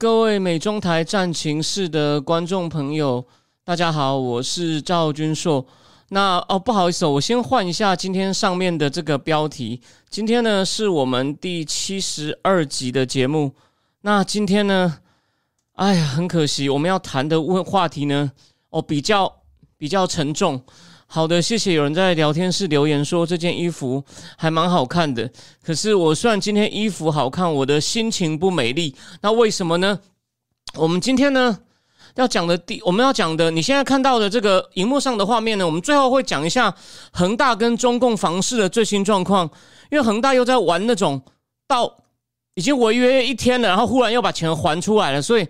各位美中台战情室的观众朋友，大家好，我是赵君硕。那哦，不好意思，我先换一下今天上面的这个标题。今天呢是我们第七十二集的节目。那今天呢，哎呀，很可惜，我们要谈的问话题呢，哦，比较比较沉重。好的，谢谢有人在聊天室留言说这件衣服还蛮好看的。可是我虽然今天衣服好看，我的心情不美丽。那为什么呢？我们今天呢？要讲的第，我们要讲的，你现在看到的这个荧幕上的画面呢，我们最后会讲一下恒大跟中共房市的最新状况，因为恒大又在玩那种到已经违约一天了，然后忽然又把钱还出来了，所以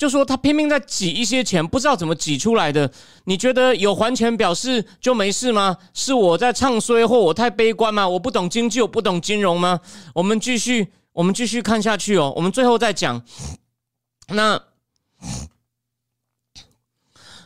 就说他拼命在挤一些钱，不知道怎么挤出来的。你觉得有还钱表示就没事吗？是我在唱衰，或我太悲观吗？我不懂经济，我不懂金融吗？我们继续，我们继续看下去哦。我们最后再讲那。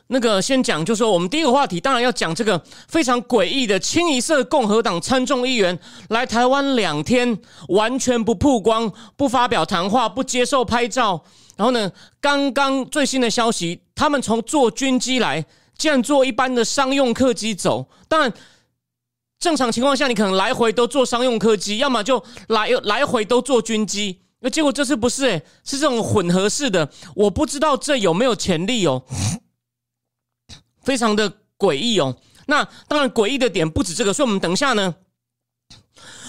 那个先讲，就说我们第一个话题，当然要讲这个非常诡异的清一色共和党参众议员来台湾两天，完全不曝光、不发表谈话、不接受拍照。然后呢，刚刚最新的消息，他们从坐军机来，竟然坐一般的商用客机走。当然，正常情况下，你可能来回都坐商用客机，要么就来 来回都坐军机。那结果这次不是，诶，是这种混合式的。我不知道这有没有潜力哦。非常的诡异哦，那当然诡异的点不止这个，所以我们等一下呢，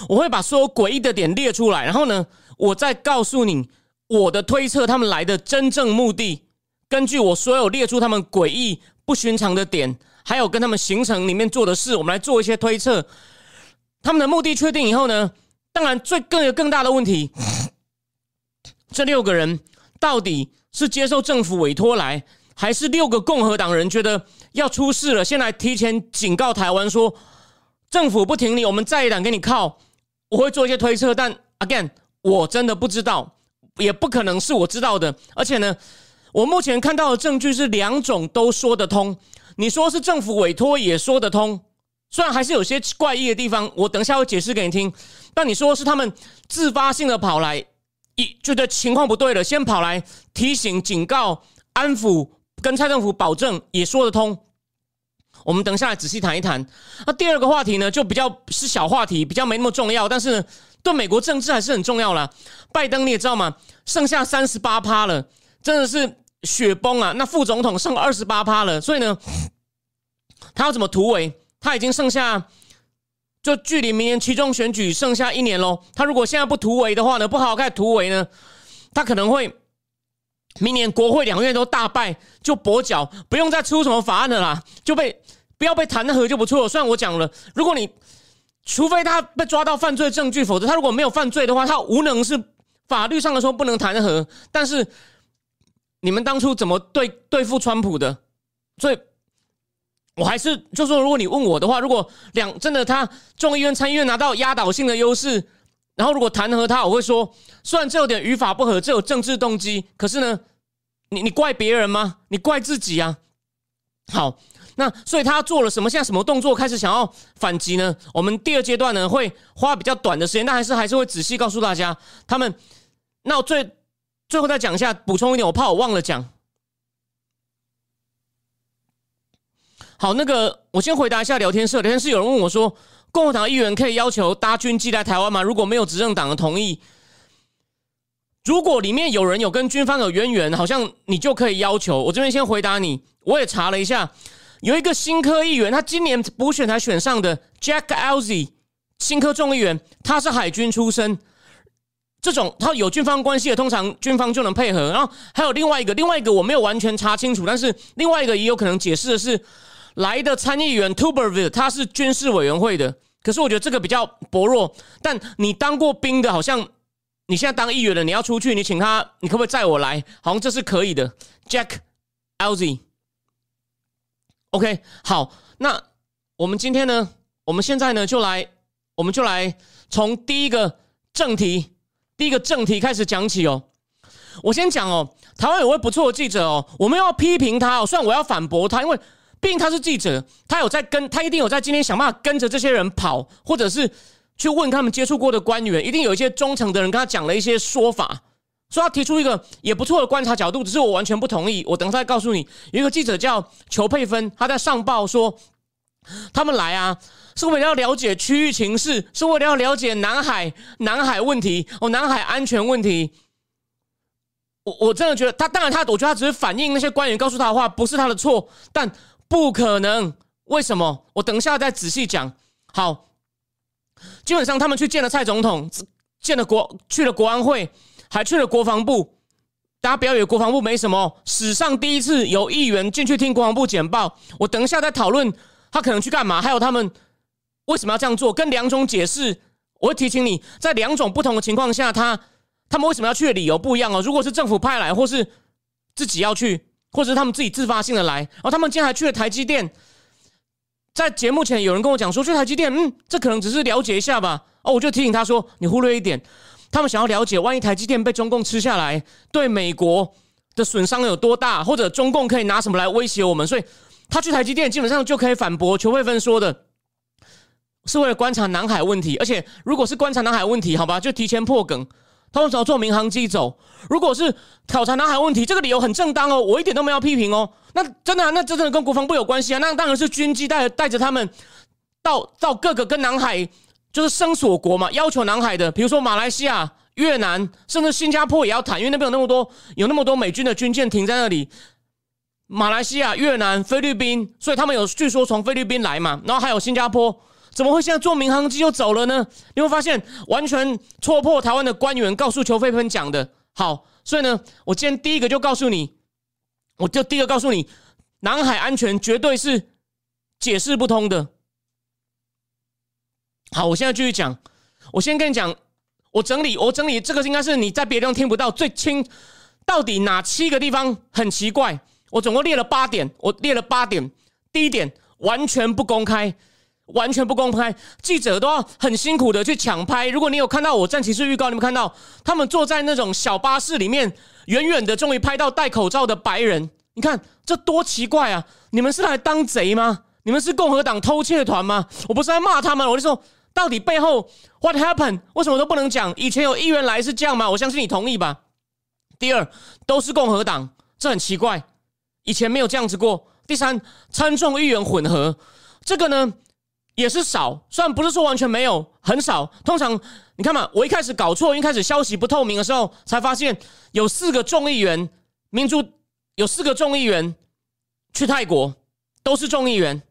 我会把所有诡异的点列出来，然后呢，我再告诉你我的推测，他们来的真正目的，根据我所有列出他们诡异不寻常的点，还有跟他们行程里面做的事，我们来做一些推测。他们的目的确定以后呢，当然最更有更大的问题，这六个人到底是接受政府委托来？还是六个共和党人觉得要出事了，先来提前警告台湾说，政府不挺你，我们再一党给你靠。我会做一些推测，但 again，我真的不知道，也不可能是我知道的。而且呢，我目前看到的证据是两种都说得通。你说是政府委托也说得通，虽然还是有些怪异的地方，我等下会解释给你听。但你说是他们自发性的跑来，一觉得情况不对了，先跑来提醒、警告、安抚。跟蔡政府保证也说得通，我们等下来仔细谈一谈。那第二个话题呢，就比较是小话题，比较没那么重要，但是对美国政治还是很重要了。拜登你也知道吗？剩下三十八趴了，真的是雪崩啊！那副总统剩二十八趴了，所以呢，他要怎么突围？他已经剩下就距离明年期中选举剩下一年喽。他如果现在不突围的话呢，不好好开始突围呢，他可能会。明年国会两院都大败，就跛脚，不用再出什么法案的啦，就被不要被弹劾就不错。虽然我讲了，如果你除非他被抓到犯罪证据，否则他如果没有犯罪的话，他无能是法律上的说不能弹劾。但是你们当初怎么对对付川普的？所以我还是就说，如果你问我的话，如果两真的他众议院参议院拿到压倒性的优势。然后，如果弹劾他，我会说，虽然这有点语法不合，这有政治动机，可是呢，你你怪别人吗？你怪自己啊？好，那所以他做了什么？现在什么动作开始想要反击呢？我们第二阶段呢，会花比较短的时间，但还是还是会仔细告诉大家他们。那我最最后再讲一下，补充一点，我怕我忘了讲。好，那个我先回答一下聊天室，聊天室有人问我说。共和党议员可以要求搭军机来台湾吗？如果没有执政党的同意，如果里面有人有跟军方有渊源，好像你就可以要求。我这边先回答你，我也查了一下，有一个新科议员，他今年补选才选上的 Jack Alzy，新科众议员，他是海军出身，这种他有军方关系的，通常军方就能配合。然后还有另外一个，另外一个我没有完全查清楚，但是另外一个也有可能解释的是，来的参议员 Tuberville，他是军事委员会的。可是我觉得这个比较薄弱，但你当过兵的，好像你现在当议员了，你要出去，你请他，你可不可以载我来？好像这是可以的。Jack Alzy OK，好，那我们今天呢？我们现在呢就来，我们就来从第一个正题，第一个正题开始讲起哦。我先讲哦，台湾有位不错的记者哦，我们要批评他哦，虽然我要反驳他，因为毕竟他是记者，他有在跟，他一定有在今天想办法跟着这些人跑，或者是。去问他们接触过的官员，一定有一些忠诚的人跟他讲了一些说法，说他提出一个也不错的观察角度，只是我完全不同意。我等一下告诉你，有一个记者叫裘佩芬，他在上报说，他们来啊，是为了要了解区域情势，是为了要了解南海南海问题哦，南海安全问题。我我真的觉得他，当然他，我觉得他只是反映那些官员告诉他的话，不是他的错，但不可能。为什么？我等一下再仔细讲。好。基本上，他们去见了蔡总统，见了国去了国安会，还去了国防部。大家不要以为国防部没什么，史上第一次有议员进去听国防部简报。我等一下再讨论他可能去干嘛，还有他们为什么要这样做，跟两种解释。我会提醒你，在两种不同的情况下，他他们为什么要去的理由不一样哦。如果是政府派来，或是自己要去，或者是他们自己自发性的来，然后他们竟然还去了台积电。在节目前，有人跟我讲说去台积电，嗯，这可能只是了解一下吧。哦，我就提醒他说，你忽略一点，他们想要了解，万一台积电被中共吃下来，对美国的损伤有多大，或者中共可以拿什么来威胁我们。所以他去台积电，基本上就可以反驳邱慧芬说的，是为了观察南海问题。而且，如果是观察南海问题，好吧，就提前破梗。他们找坐民航机走。如果是考察南海问题，这个理由很正当哦，我一点都没有批评哦。那真的，那真的跟国防部有关系啊？那当然是军机带带着他们到到各个跟南海就是生索国嘛，要求南海的，比如说马来西亚、越南，甚至新加坡也要谈，因为那边有那么多有那么多美军的军舰停在那里。马来西亚、越南、菲律宾，所以他们有据说从菲律宾来嘛，然后还有新加坡。怎么会现在坐民航机就走了呢？你会发现完全戳破台湾的官员告诉邱飞鹏讲的。好，所以呢，我今天第一个就告诉你，我就第一个告诉你，南海安全绝对是解释不通的。好，我现在继续讲。我先跟你讲，我整理，我整理这个应该是你在别地方听不到最清，到底哪七个地方很奇怪？我总共列了八点，我列了八点。第一点，完全不公开。完全不公开，记者都要很辛苦的去抢拍。如果你有看到我站骑士预告，你们看到他们坐在那种小巴士里面，远远的终于拍到戴口罩的白人。你看这多奇怪啊！你们是来当贼吗？你们是共和党偷窃团吗？我不是在骂他们，我就说到底背后 what happened？为什么都不能讲？以前有议员来是这样吗？我相信你同意吧。第二，都是共和党，这很奇怪，以前没有这样子过。第三，参众议员混合，这个呢？也是少，虽然不是说完全没有，很少。通常你看嘛，我一开始搞错，一开始消息不透明的时候，才发现有四个众议员，民主有四个众议员去泰国，都是众议员。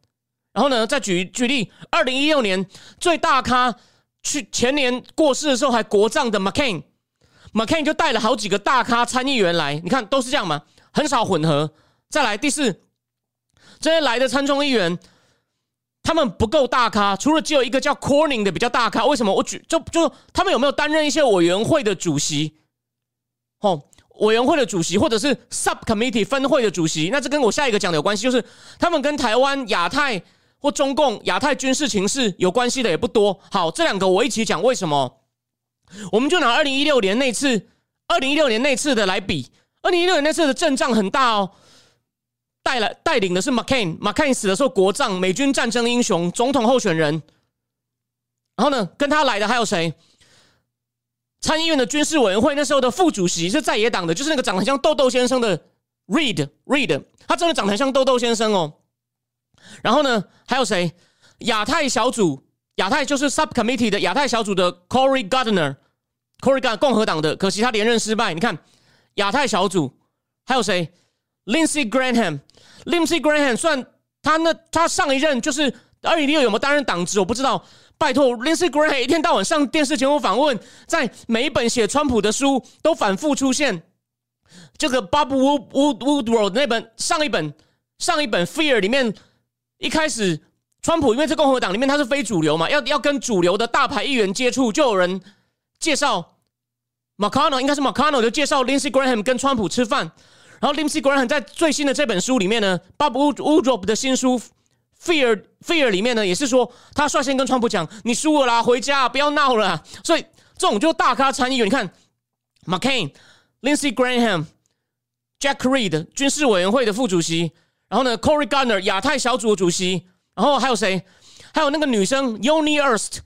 然后呢，再举举例，二零一六年最大咖去前年过世的时候还国葬的 McCain，McCain 就带了好几个大咖参议员来，你看都是这样嘛，很少混合。再来第四，这些来的参众议员。他们不够大咖，除了只有一个叫 Corning 的比较大咖。为什么？我举就就他们有没有担任一些委员会的主席？哦，委员会的主席，或者是 Subcommittee 分会的主席？那这跟我下一个讲的有关系，就是他们跟台湾、亚太或中共、亚太军事情势有关系的也不多。好，这两个我一起讲。为什么？我们就拿二零一六年那次，二零一六年那次的来比，二零一六年那次的阵仗很大哦。带来带领的是 McCain，McCain 死的时候国葬，美军战争英雄，总统候选人。然后呢，跟他来的还有谁？参议院的军事委员会那时候的副主席是在野党的，就是那个长得像豆豆先生的 Reid，Reid，他真的长得很像豆豆先生哦。然后呢，还有谁？亚太小组，亚太就是 Subcommittee 的亚太小组的 Cory Gardner，Cory Gardner 共和党的，可惜他连任失败。你看亚太小组还有谁？Lindsey Graham，Lindsey Graham 算他那他上一任就是二零一六有没有担任党职我不知道。拜托，Lindsey Graham 一天到晚上电视节目访问，在每一本写川普的书都反复出现。这个 Bob Wood Woodward 那本上一本上一本 Fear 里面，一开始川普因为在共和党里面他是非主流嘛，要要跟主流的大牌议员接触，就有人介绍 McConnell 应该是 McConnell 就介绍 Lindsey Graham 跟川普吃饭，然后 Lindsey Graham 在最新的这本书里面呢，Bob Woodruff 的新书 Fear Fear 里面呢，也是说他率先跟川普讲：“你输了啦，回家不要闹了。”所以这种就大咖参议员，你看 McCain、Lindsey Graham、Jack Reed 军事委员会的副主席，然后呢 Cory Gardner 亚太小组的主席，然后还有谁？还有那个女生 Yoni Ernst，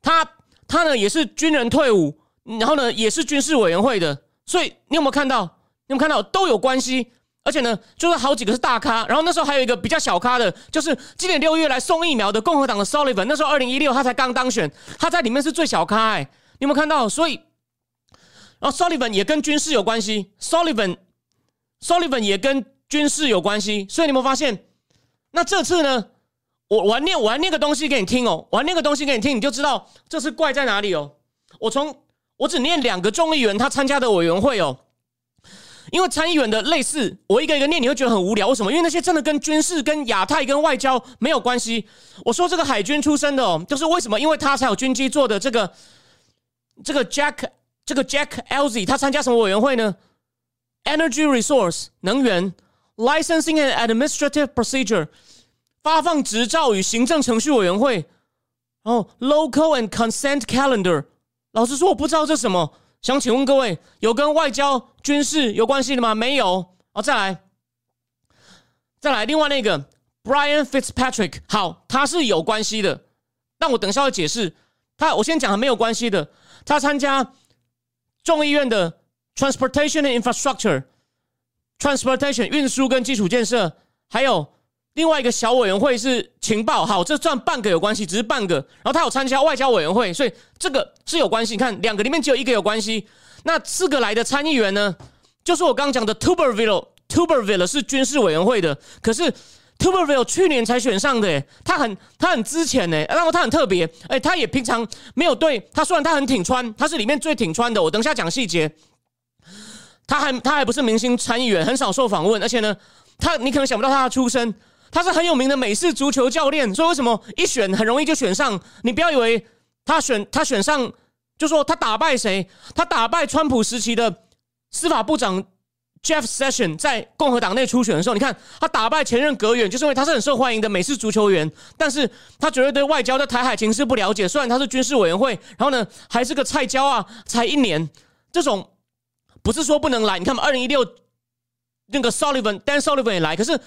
她她呢也是军人退伍。然后呢，也是军事委员会的，所以你有没有看到？你有没有看到都有关系？而且呢，就是好几个是大咖。然后那时候还有一个比较小咖的，就是今年六月来送疫苗的共和党的 Sullivan。那时候二零一六他才刚当选，他在里面是最小咖。哎，你有没有看到？所以，然后 Sullivan 也跟军事有关系，Sullivan Sullivan 也跟军事有关系。所以你有没有发现？那这次呢，我我念我念个东西给你听哦，我念个东西给你听，你就知道这次怪在哪里哦。我从我只念两个众议员他参加的委员会哦，因为参议员的类似，我一个一个念你会觉得很无聊。为什么？因为那些真的跟军事、跟亚太、跟外交没有关系。我说这个海军出身的哦，就是为什么？因为他才有军机做的这个这个 Jack 这个 Jack Elzy，他参加什么委员会呢？Energy Resource 能源 Licensing and Administrative Procedure 发放执照与行政程序委员会，然后 Local and Consent Calendar。老实说，我不知道这什么。想请问各位，有跟外交、军事有关系的吗？没有。哦，再来，再来。另外那个 Brian Fitzpatrick，好，他是有关系的。但我等一下会解释。他，我先讲他没有关系的。他参加众议院的 Transportation and infrastructure transportation 运输跟基础建设，还有。另外一个小委员会是情报，好，这算半个有关系，只是半个。然后他有参加外交委员会，所以这个是有关系。你看，两个里面只有一个有关系。那四个来的参议员呢，就是我刚刚讲的 Tuberville，Tuberville 是军事委员会的，可是 Tuberville 去年才选上的，他很他很之前呢，然后他很特别，哎，他也平常没有对他，虽然他很挺川，他是里面最挺川的。我等下讲细节，他还他还不是明星参议员，很少受访问，而且呢，他你可能想不到他的出身。他是很有名的美式足球教练，所以为什么一选很容易就选上？你不要以为他选他选上就说他打败谁？他打败川普时期的司法部长 Jeff Sessions，在共和党内初选的时候，你看他打败前任阁员，就是因为他是很受欢迎的美式足球员，但是他绝对对外交的台海情势不了解。虽然他是军事委员会，然后呢还是个菜椒啊，才一年，这种不是说不能来。你看嘛，二零一六那个 Sullivan Dan Sullivan 也来，可是。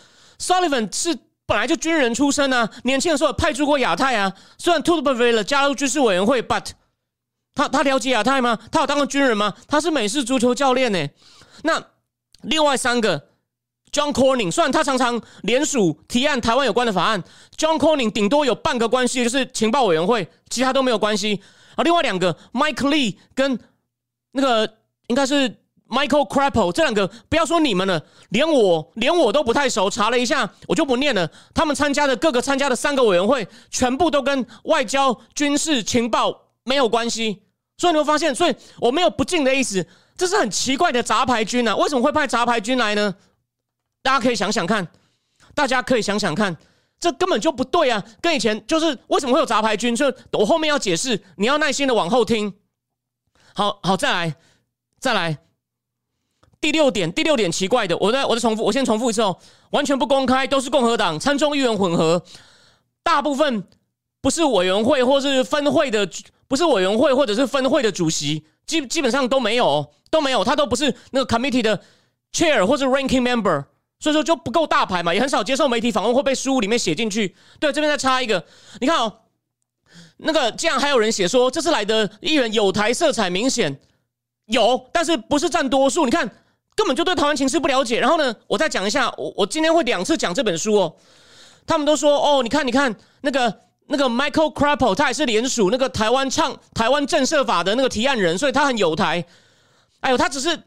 Sullivan 是本来就军人出身啊，年轻的时候派驻过亚太啊。虽然 Tuberville 加入军事委员会，but 他他了解亚太吗？他有当过军人吗？他是美式足球教练呢。那另外三个 John Corning，虽然他常常联署提案台湾有关的法案，John Corning 顶多有半个关系，就是情报委员会，其他都没有关系。而另外两个 Mike Lee 跟那个应该是。Michael Crapple 这两个，不要说你们了，连我连我都不太熟。查了一下，我就不念了。他们参加的各个参加的三个委员会，全部都跟外交、军事、情报没有关系。所以你会发现，所以我没有不敬的意思。这是很奇怪的杂牌军啊！为什么会派杂牌军来呢？大家可以想想看，大家可以想想看，这根本就不对啊！跟以前就是为什么会有杂牌军？就我后面要解释，你要耐心的往后听。好好，再来，再来。第六点，第六点奇怪的，我再我再重复，我先重复一次哦，完全不公开，都是共和党参众议员混合，大部分不是委员会或是分会的，不是委员会或者是分会的主席，基基本上都没有，都没有，他都不是那个 committee 的 chair 或是 ranking member，所以说就不够大牌嘛，也很少接受媒体访问，会被书里面写进去。对，这边再插一个，你看哦，那个竟然还有人写说，这次来的议员有台色彩明显有，但是不是占多数，你看。根本就对台湾情势不了解。然后呢，我再讲一下，我我今天会两次讲这本书哦。他们都说哦，你看，你看那个那个 Michael Crapple，他也是联署那个台湾唱台湾政策法的那个提案人，所以他很有台。哎呦，他只是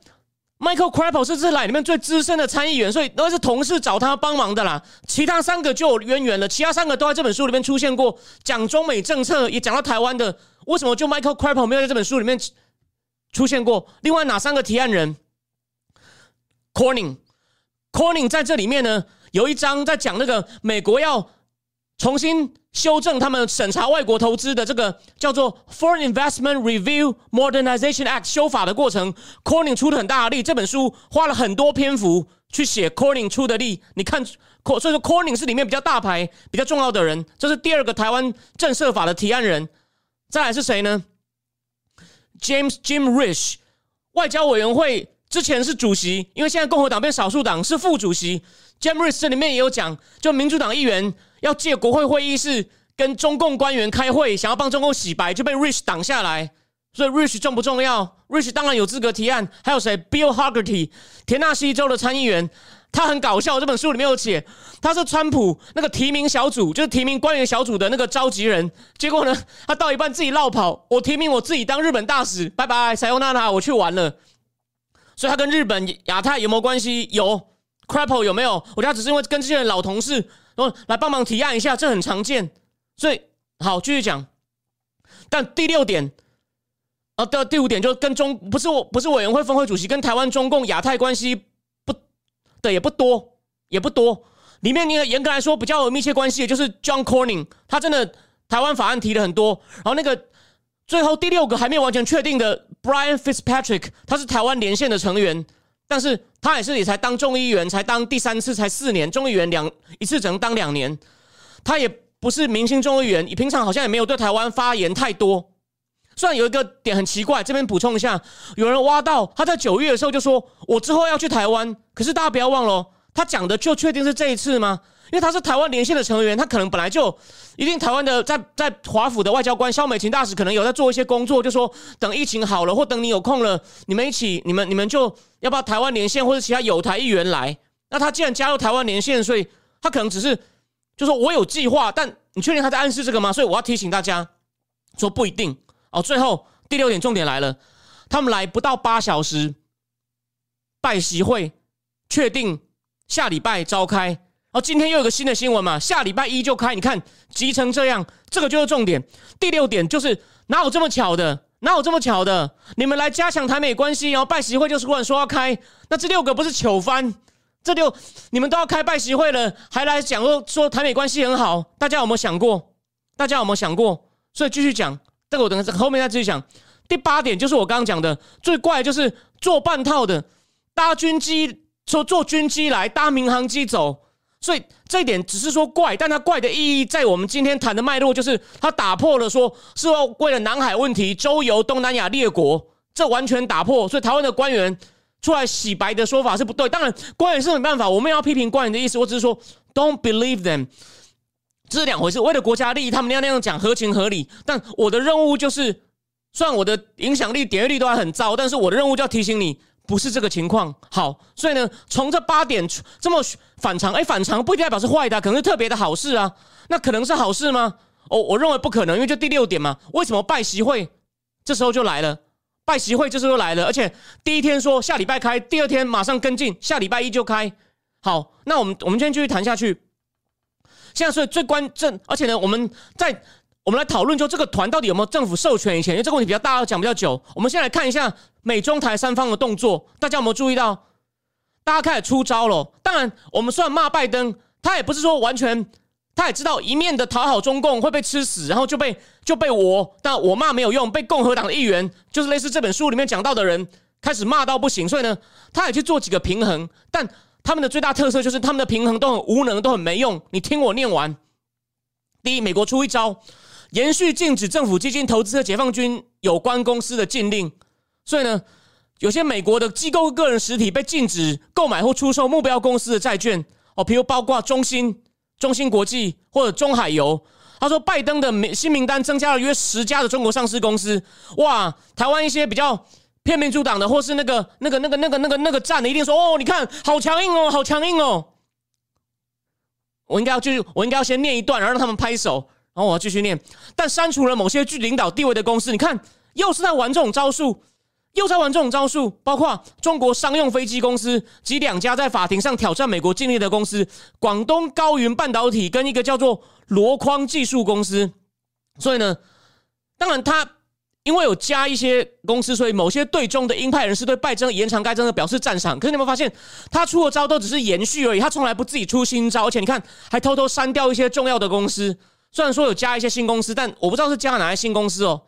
Michael Crapple 是这来里面最资深的参议员，所以都是同事找他帮忙的啦。其他三个就有渊源了，其他三个都在这本书里面出现过，讲中美政策也讲到台湾的。为什么就 Michael Crapple 没有在这本书里面出现过？另外哪三个提案人？Corning，Corning 在这里面呢，有一章在讲那个美国要重新修正他们审查外国投资的这个叫做 Foreign Investment Review Modernization Act 修法的过程，Corning 出了很大的力。这本书花了很多篇幅去写 Corning 出的力。你看，所以说 Corning 是里面比较大牌、比较重要的人。这是第二个台湾政策法的提案人。再来是谁呢？James Jim Rich，外交委员会之前是主席，因为现在共和党变少数党，是副主席。jamric 这里面也有讲，就民主党议员。要借国会会议室跟中共官员开会，想要帮中共洗白，就被 Rich 挡下来。所以 Rich 重不重要？Rich 当然有资格提案。还有谁？Bill Hargerty，田纳西州的参议员，他很搞笑。这本书里面有写，他是川普那个提名小组，就是提名官员小组的那个召集人。结果呢，他到一半自己绕跑，我提名我自己当日本大使，拜拜，塞欧娜娜，我去玩了。所以他跟日本亚太有没有关系？有。Crapple 有没有？我觉得只是因为跟这些人老同事。然后来帮忙提案一下，这很常见。所以好，继续讲。但第六点，啊，的第五点就跟中不是我不是委员会峰会主席，跟台湾中共亚太关系不的也不多，也不多。里面你严格来说比较有密切关系的就是 John Corning，他真的台湾法案提了很多。然后那个最后第六个还没有完全确定的 Brian Fitzpatrick，他是台湾连线的成员。但是他也是也才当众议员，才当第三次，才四年，众议员两一次只能当两年。他也不是明星众议员，你平常好像也没有对台湾发言太多。虽然有一个点很奇怪，这边补充一下，有人挖到他在九月的时候就说，我之后要去台湾。可是大家不要忘了，他讲的就确定是这一次吗？因为他是台湾连线的成员，他可能本来就一定台湾的在在华府的外交官肖美琴大使可能有在做一些工作，就说等疫情好了或等你有空了，你们一起你们你们就要不要台湾连线或者其他有台议员来？那他既然加入台湾连线，所以他可能只是就说我有计划，但你确定他在暗示这个吗？所以我要提醒大家说不一定哦。最后第六点重点来了，他们来不到八小时，拜习会确定下礼拜召开。哦，今天又有个新的新闻嘛，下礼拜一就开，你看急成这样，这个就是重点。第六点就是哪有这么巧的？哪有这么巧的？你们来加强台美关系，然后拜习会就是突然说要开，那这六个不是糗翻？这六你们都要开拜习会了，还来讲说说台美关系很好，大家有没有想过？大家有没有想过？所以继续讲，这个我等下后面再继续讲。第八点就是我刚刚讲的最怪，就是做半套的搭军机，说坐军机来搭民航机走。所以这一点只是说怪，但它怪的意义在我们今天谈的脉络，就是它打破了说是要为了南海问题周游东南亚列国，这完全打破。所以台湾的官员出来洗白的说法是不对。当然，官员是没办法，我们要批评官员的意思，我只是说 don't believe them，这是两回事。为了国家利益，他们那样那样讲合情合理。但我的任务就是，虽然我的影响力、点阅率都还很糟，但是我的任务就要提醒你。不是这个情况，好，所以呢，从这八点这么反常，哎，反常不一定代表是坏的，可能是特别的好事啊。那可能是好事吗？哦，我认为不可能，因为就第六点嘛，为什么拜习会这时候就来了？拜习会这时候来了，而且第一天说下礼拜开，第二天马上跟进，下礼拜一就开。好，那我们我们今天继续谈下去。现在所以最关键，而且呢，我们在。我们来讨论，就这个团到底有没有政府授权？以前因为这个问题比较大，要讲比较久。我们先来看一下美中台三方的动作，大家有没有注意到？大家开始出招了。当然，我们虽然骂拜登，他也不是说完全，他也知道一面的讨好中共会被吃死，然后就被就被我，但我骂没有用，被共和党的议员，就是类似这本书里面讲到的人，开始骂到不行。所以呢，他也去做几个平衡，但他们的最大特色就是他们的平衡都很无能，都很没用。你听我念完，第一，美国出一招。延续禁止政府基金投资和解放军有关公司的禁令，所以呢，有些美国的机构、个人实体被禁止购买或出售目标公司的债券哦，譬如包括中芯、中芯国际或者中海油。他说，拜登的新名单增加了约十家的中国上市公司。哇，台湾一些比较偏民主党的或是那个、那个、那个、那个、那个、那个站的，一定说哦，你看好强硬哦，好强硬哦。我应该要继续，我应该要先念一段，然后让他们拍手。然后我要继续念，但删除了某些具领导地位的公司。你看，又是在玩这种招数，又在玩这种招数。包括中国商用飞机公司及两家在法庭上挑战美国禁令的公司——广东高云半导体跟一个叫做箩筐技术公司。所以呢，当然他因为有加一些公司，所以某些对中的鹰派人士对拜登延长该政的表示赞赏。可是你有没有发现，他出的招都只是延续而已，他从来不自己出新招，而且你看还偷偷删掉一些重要的公司。虽然说有加一些新公司，但我不知道是加了哪些新公司哦。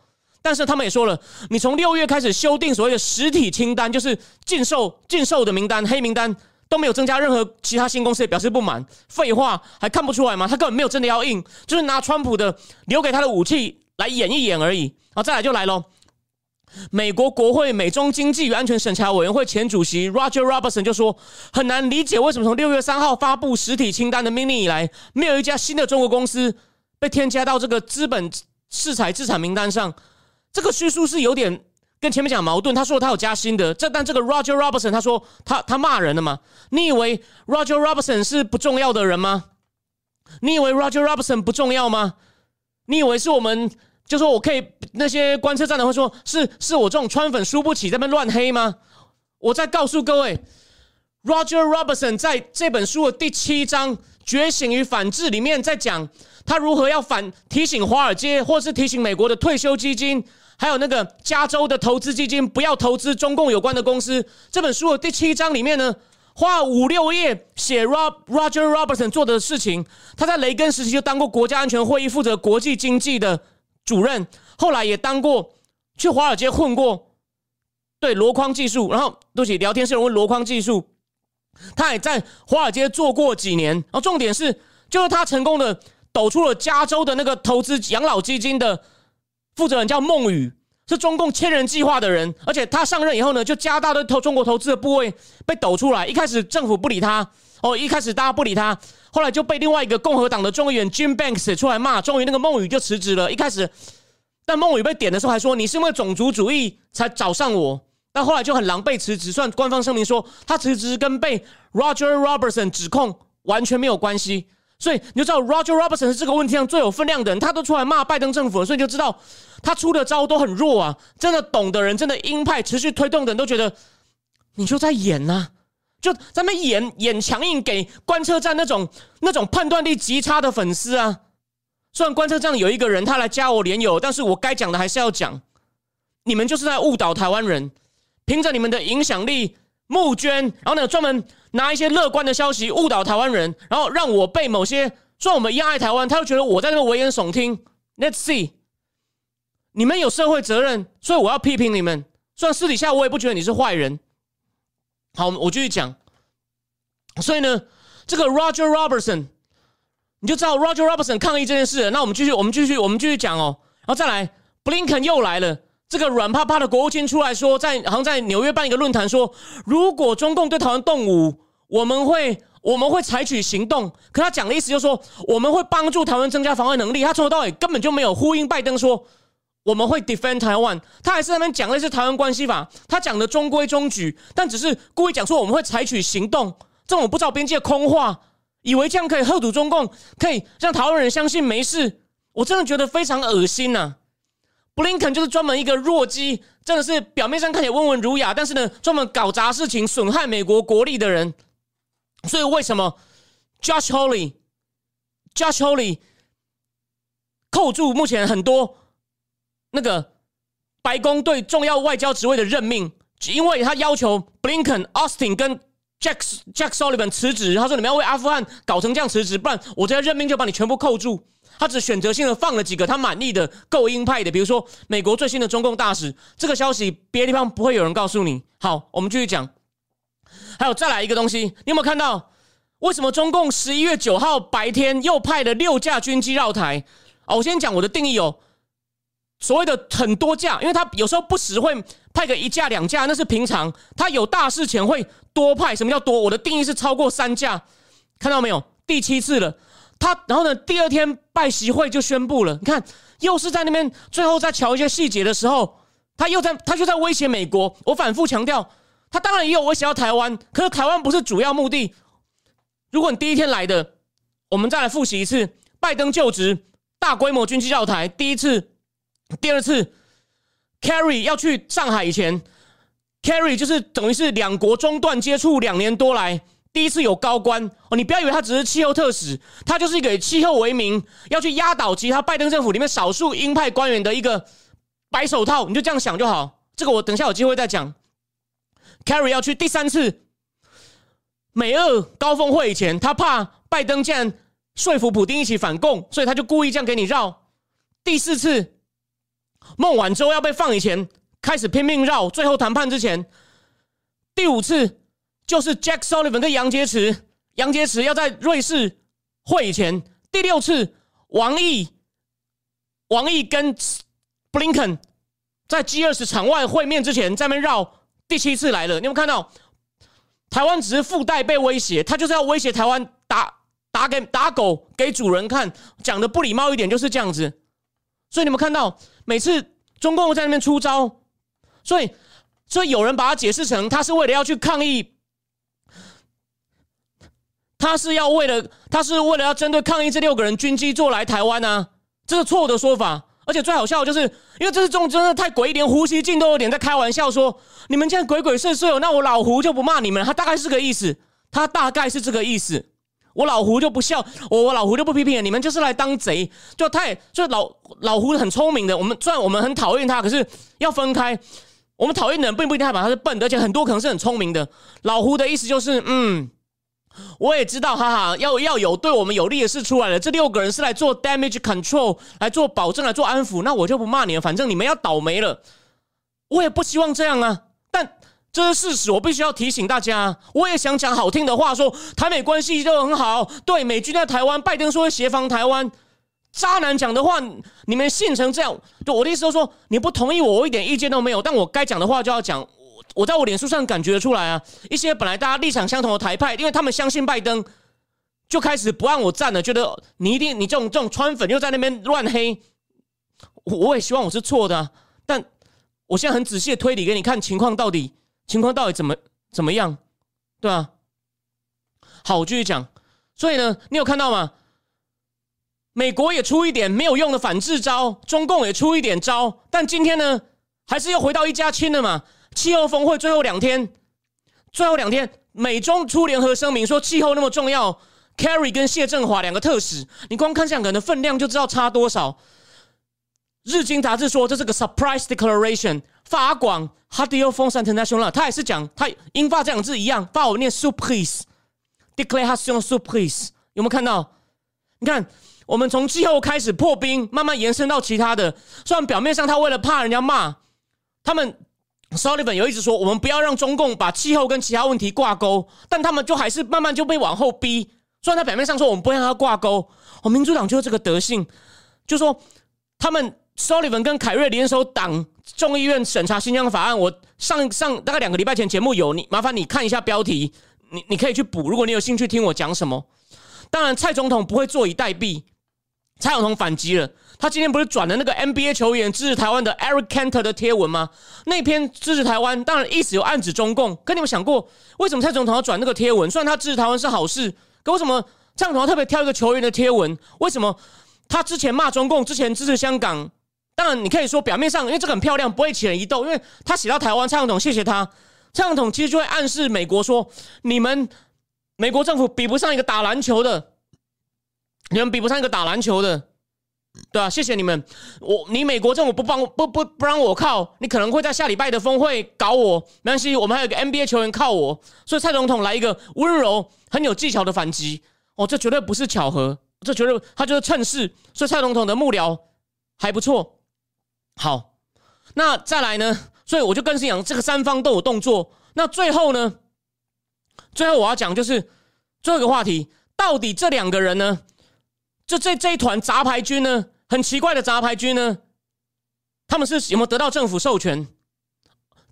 但是他们也说了，你从六月开始修订所谓的实体清单，就是禁售禁售的名单、黑名单都没有增加任何其他新公司也表示不满。废话，还看不出来吗？他根本没有真的要印，就是拿川普的留给他的武器来演一演而已。好，再来就来喽。美国国会美中经济与安全审查委员会前主席 Roger Robertson 就说：“很难理解为什么从六月三号发布实体清单的命令以来，没有一家新的中国公司被添加到这个资本制裁资产名单上。这个叙述是有点跟前面讲矛盾。他说他有加薪的，这但这个 Roger Robertson 他说他他骂人了吗？你以为 Roger Robertson 是不重要的人吗？你以为 Roger Robertson 不重要吗？你以为是我们？”就说我可以，那些观测站的会说，是是我这种川粉输不起，在那边乱黑吗？我再告诉各位，Roger Robertson 在这本书的第七章《觉醒与反制》里面，在讲他如何要反提醒华尔街，或是提醒美国的退休基金，还有那个加州的投资基金，不要投资中共有关的公司。这本书的第七章里面呢，花五六页写 Rob Roger Robertson 做的事情。他在雷根时期就当过国家安全会议负责国际经济的。主任后来也当过，去华尔街混过，对箩筐技术，然后对不起，聊天室人问箩筐技术，他也在华尔街做过几年。然后重点是，就是他成功的抖出了加州的那个投资养老基金的负责人叫孟宇，是中共千人计划的人。而且他上任以后呢，就加大的投中国投资的部位被抖出来。一开始政府不理他，哦，一开始大家不理他。后来就被另外一个共和党的众议员 Jim Banks 出来骂，终于那个孟宇就辞职了。一开始，但孟宇被点的时候还说：“你是因为种族主义才找上我。”但后来就很狼狈辞职，算官方声明说他辞职跟被 Roger Robertson 指控完全没有关系。所以你就知道 Roger Robertson 是这个问题上最有分量的人，他都出来骂拜登政府了，所以你就知道他出的招都很弱啊。真的懂的人，真的鹰派持续推动的人都觉得你就在演呐。就在那演演强硬给观测站那种那种判断力极差的粉丝啊！虽然观测站有一个人他来加我连友，但是我该讲的还是要讲。你们就是在误导台湾人，凭着你们的影响力募捐，然后呢专门拿一些乐观的消息误导台湾人，然后让我被某些说我们一样爱台湾，他就觉得我在那边危言耸听。Let's see，你们有社会责任，所以我要批评你们。虽然私底下我也不觉得你是坏人。好，我继续讲。所以呢，这个 Roger Robertson，你就知道 Roger Robertson 抗议这件事。那我们继续，我们继续，我们继续讲哦。然后再来 blink 又来了。这个软趴趴的国务卿出来说，在好像在纽约办一个论坛，说如果中共对台湾动武，我们会我们会采取行动。可他讲的意思就是说，我们会帮助台湾增加防卫能力。他从头到尾根本就没有呼应拜登说。我们会 defend 台湾，他还是那边讲的是台湾关系法，他讲的中规中矩，但只是故意讲说我们会采取行动，这种不知道边界空话，以为这样可以吓阻中共，可以让台湾人相信没事，我真的觉得非常恶心呐。布林肯就是专门一个弱鸡，真的是表面上看起来温文儒雅，但是呢，专门搞砸事情、损害美国国力的人。所以为什么 Josh Holly，Josh Holly，扣住目前很多。那个白宫对重要外交职位的任命，因为他要求 Blinken、Austin 跟 Jack Jack Sullivan 辞职，他说你们要为阿富汗搞成这样辞职，不然我这些任命就把你全部扣住。他只选择性的放了几个他满意的、够鹰派的，比如说美国最新的中共大使。这个消息别的地方不会有人告诉你。好，我们继续讲。还有再来一个东西，你有没有看到？为什么中共十一月九号白天又派了六架军机绕台？哦，我先讲我的定义哦。所谓的很多架，因为他有时候不时会派个一架两架，那是平常。他有大事前会多派。什么叫多？我的定义是超过三架，看到没有？第七次了。他然后呢？第二天拜习会就宣布了。你看，又是在那边最后在瞧一些细节的时候，他又在他就在威胁美国。我反复强调，他当然也有威胁到台湾，可是台湾不是主要目的。如果你第一天来的，我们再来复习一次：拜登就职，大规模军机绕台，第一次。第二次，Carry 要去上海以前，Carry 就是等于是两国中断接触两年多来第一次有高官哦，你不要以为他只是气候特使，他就是一个以气候为名要去压倒其他拜登政府里面少数鹰派官员的一个白手套，你就这样想就好。这个我等下有机会再讲。Carry 要去第三次美俄高峰会以前，他怕拜登竟然说服普京一起反共，所以他就故意这样给你绕。第四次孟晚舟要被放以前，开始拼命绕，最后谈判之前。第五次就是 Jack Sullivan 跟杨洁篪，杨洁篪要在瑞士会以前。第六次王毅，王毅跟 Blinken 在 G 二十场外会面之前，在那边绕。第七次来了，你有看到台湾只是附带被威胁，他就是要威胁台湾打打给打狗给主人看，讲的不礼貌一点就是这样子。所以你们看到每次中共在那边出招，所以所以有人把它解释成他是为了要去抗议，他是要为了他是为了要针对抗议这六个人军机坐来台湾啊，这是错误的说法。而且最好笑的就是，因为这是中真的太诡异，连胡锡进都有点在开玩笑说：“你们这样鬼鬼祟祟，那我老胡就不骂你们。”他大概是个意思，他大概是这个意思。我老胡就不笑，我我老胡就不批评你们，就是来当贼。就太就老老胡很聪明的，我们虽然我们很讨厌他，可是要分开。我们讨厌的人并不一定代表他是笨的，而且很多可能是很聪明的。老胡的意思就是，嗯。我也知道，哈哈，要要有对我们有利的事出来了。这六个人是来做 damage control，来做保证，来做安抚。那我就不骂你了，反正你们要倒霉了。我也不希望这样啊，但这是事实，我必须要提醒大家。我也想讲好听的话，说台美关系就很好。对，美军在台湾，拜登说会协防台湾。渣男讲的话，你们信成这样？就我的意思就说，你不同意我，我一点意见都没有。但我该讲的话就要讲。我在我脸书上感觉出来啊，一些本来大家立场相同的台派，因为他们相信拜登，就开始不让我站了，觉得你一定你这种这种川粉又在那边乱黑，我我也希望我是错的，但我现在很仔细的推理给你看，情况到底情况到底怎么怎么样，对吧？好，我继续讲。所以呢，你有看到吗？美国也出一点没有用的反制招，中共也出一点招，但今天呢，还是又回到一家亲了嘛。气候峰会最后两天，最后两天，美中出联合声明说气候那么重要。Carrie 跟谢振华两个特使，你光看这两个人的分量就知道差多少。日经杂志说这是个 surprise declaration。法广 Hadio f o n s International，他也是讲他英法这两字一样，法文念 surprise，declaration surprise。有没有看到？你看，我们从气候开始破冰，慢慢延伸到其他的。虽然表面上他为了怕人家骂他们。Sullivan 有一直说，我们不要让中共把气候跟其他问题挂钩，但他们就还是慢慢就被往后逼。虽然他表面上说我们不让他挂钩，我民主党就是这个德性，就说他们 Sullivan 跟凯瑞联手党众议院审查新疆法案。我上上大概两个礼拜前节目有你，麻烦你看一下标题，你你可以去补，如果你有兴趣听我讲什么。当然，蔡总统不会坐以待毙，蔡总统反击了。他今天不是转了那个 NBA 球员支持台湾的 Eric Cantor 的贴文吗？那篇支持台湾，当然意思有暗指中共。可你们想过，为什么蔡总统要转那个贴文？虽然他支持台湾是好事，可为什么蔡总统特别挑一个球员的贴文？为什么他之前骂中共，之前支持香港？当然，你可以说表面上，因为这个很漂亮，不会起人疑窦。因为他写到台湾，蔡总统谢谢他。蔡总统其实就会暗示美国说：你们美国政府比不上一个打篮球的，你们比不上一个打篮球的。对啊，谢谢你们。我你美国政府不帮不不不让我靠，你可能会在下礼拜的峰会搞我。没关系，我们还有个 NBA 球员靠我，所以蔡总统来一个温柔、很有技巧的反击。哦，这绝对不是巧合，这绝对他就是趁势。所以蔡总统的幕僚还不错。好，那再来呢？所以我就更是讲这个三方都有动作。那最后呢？最后我要讲就是最后一个话题，到底这两个人呢？就这这一团杂牌军呢，很奇怪的杂牌军呢，他们是有没有得到政府授权？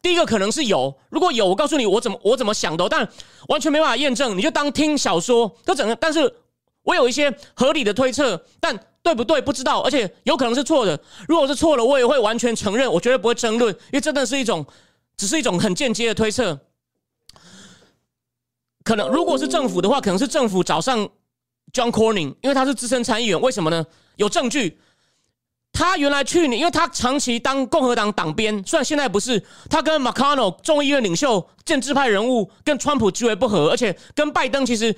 第一个可能是有，如果有，我告诉你我怎么我怎么想的，但完全没办法验证，你就当听小说。这整个，但是我有一些合理的推测，但对不对不知道，而且有可能是错的。如果是错了，我也会完全承认，我绝对不会争论，因为真的是一种，只是一种很间接的推测。可能如果是政府的话，可能是政府早上。John Corning，因为他是资深参议员，为什么呢？有证据。他原来去年，因为他长期当共和党党鞭，虽然现在不是。他跟 McConnell 众议院领袖、建制派人物跟川普极为不合，而且跟拜登其实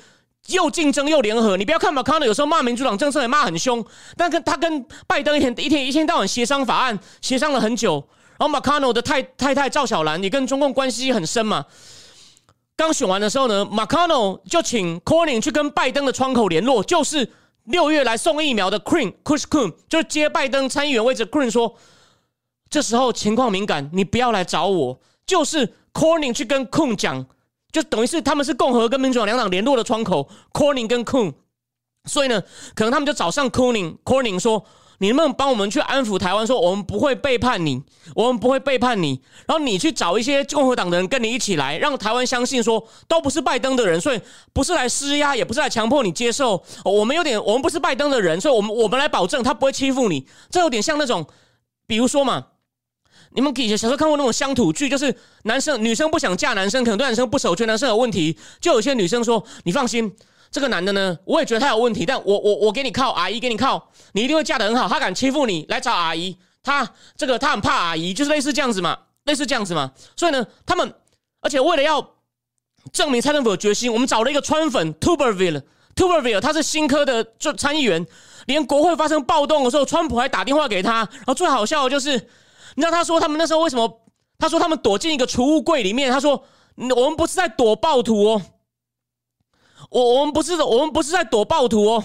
又竞争又联合。你不要看 McConnell 有时候骂民主党政策也骂很凶，但跟他跟拜登一天一天一天到晚协商法案，协商了很久。然后 McConnell 的太太太赵小兰也跟中共关系很深嘛。刚选完的时候呢，McConnell 就请 Corning 去跟拜登的窗口联络，就是六月来送疫苗的 Queen Chris Coon，就是接拜登参议员位置。Queen 说，这时候情况敏感，你不要来找我。就是 Corning 去跟 CUN 讲，就等于是他们是共和跟民主党两党联络的窗口，Corning 跟 CUN。所以呢，可能他们就找上 Corning，Corning 说。你能不能帮我们去安抚台湾，说我们不会背叛你，我们不会背叛你。然后你去找一些共和党的人跟你一起来，让台湾相信说都不是拜登的人，所以不是来施压，也不是来强迫你接受。我们有点，我们不是拜登的人，所以我们我们来保证他不会欺负你。这有点像那种，比如说嘛，你们以前小时候看过那种乡土剧，就是男生女生不想嫁男生，可能对男生不守，觉得男生有问题，就有些女生说你放心。这个男的呢，我也觉得他有问题，但我我我给你靠，阿姨给你靠，你一定会嫁得很好。他敢欺负你，来找阿姨，他这个他很怕阿姨，就是类似这样子嘛，类似这样子嘛。所以呢，他们而且为了要证明蔡政府的决心，我们找了一个川粉 Tuberville，Tuberville 他是新科的就参议员，连国会发生暴动的时候，川普还打电话给他。然后最好笑的就是，你知道他说他们那时候为什么？他说他们躲进一个储物柜里面。他说我们不是在躲暴徒哦。我我们不是我们不是在躲暴徒哦，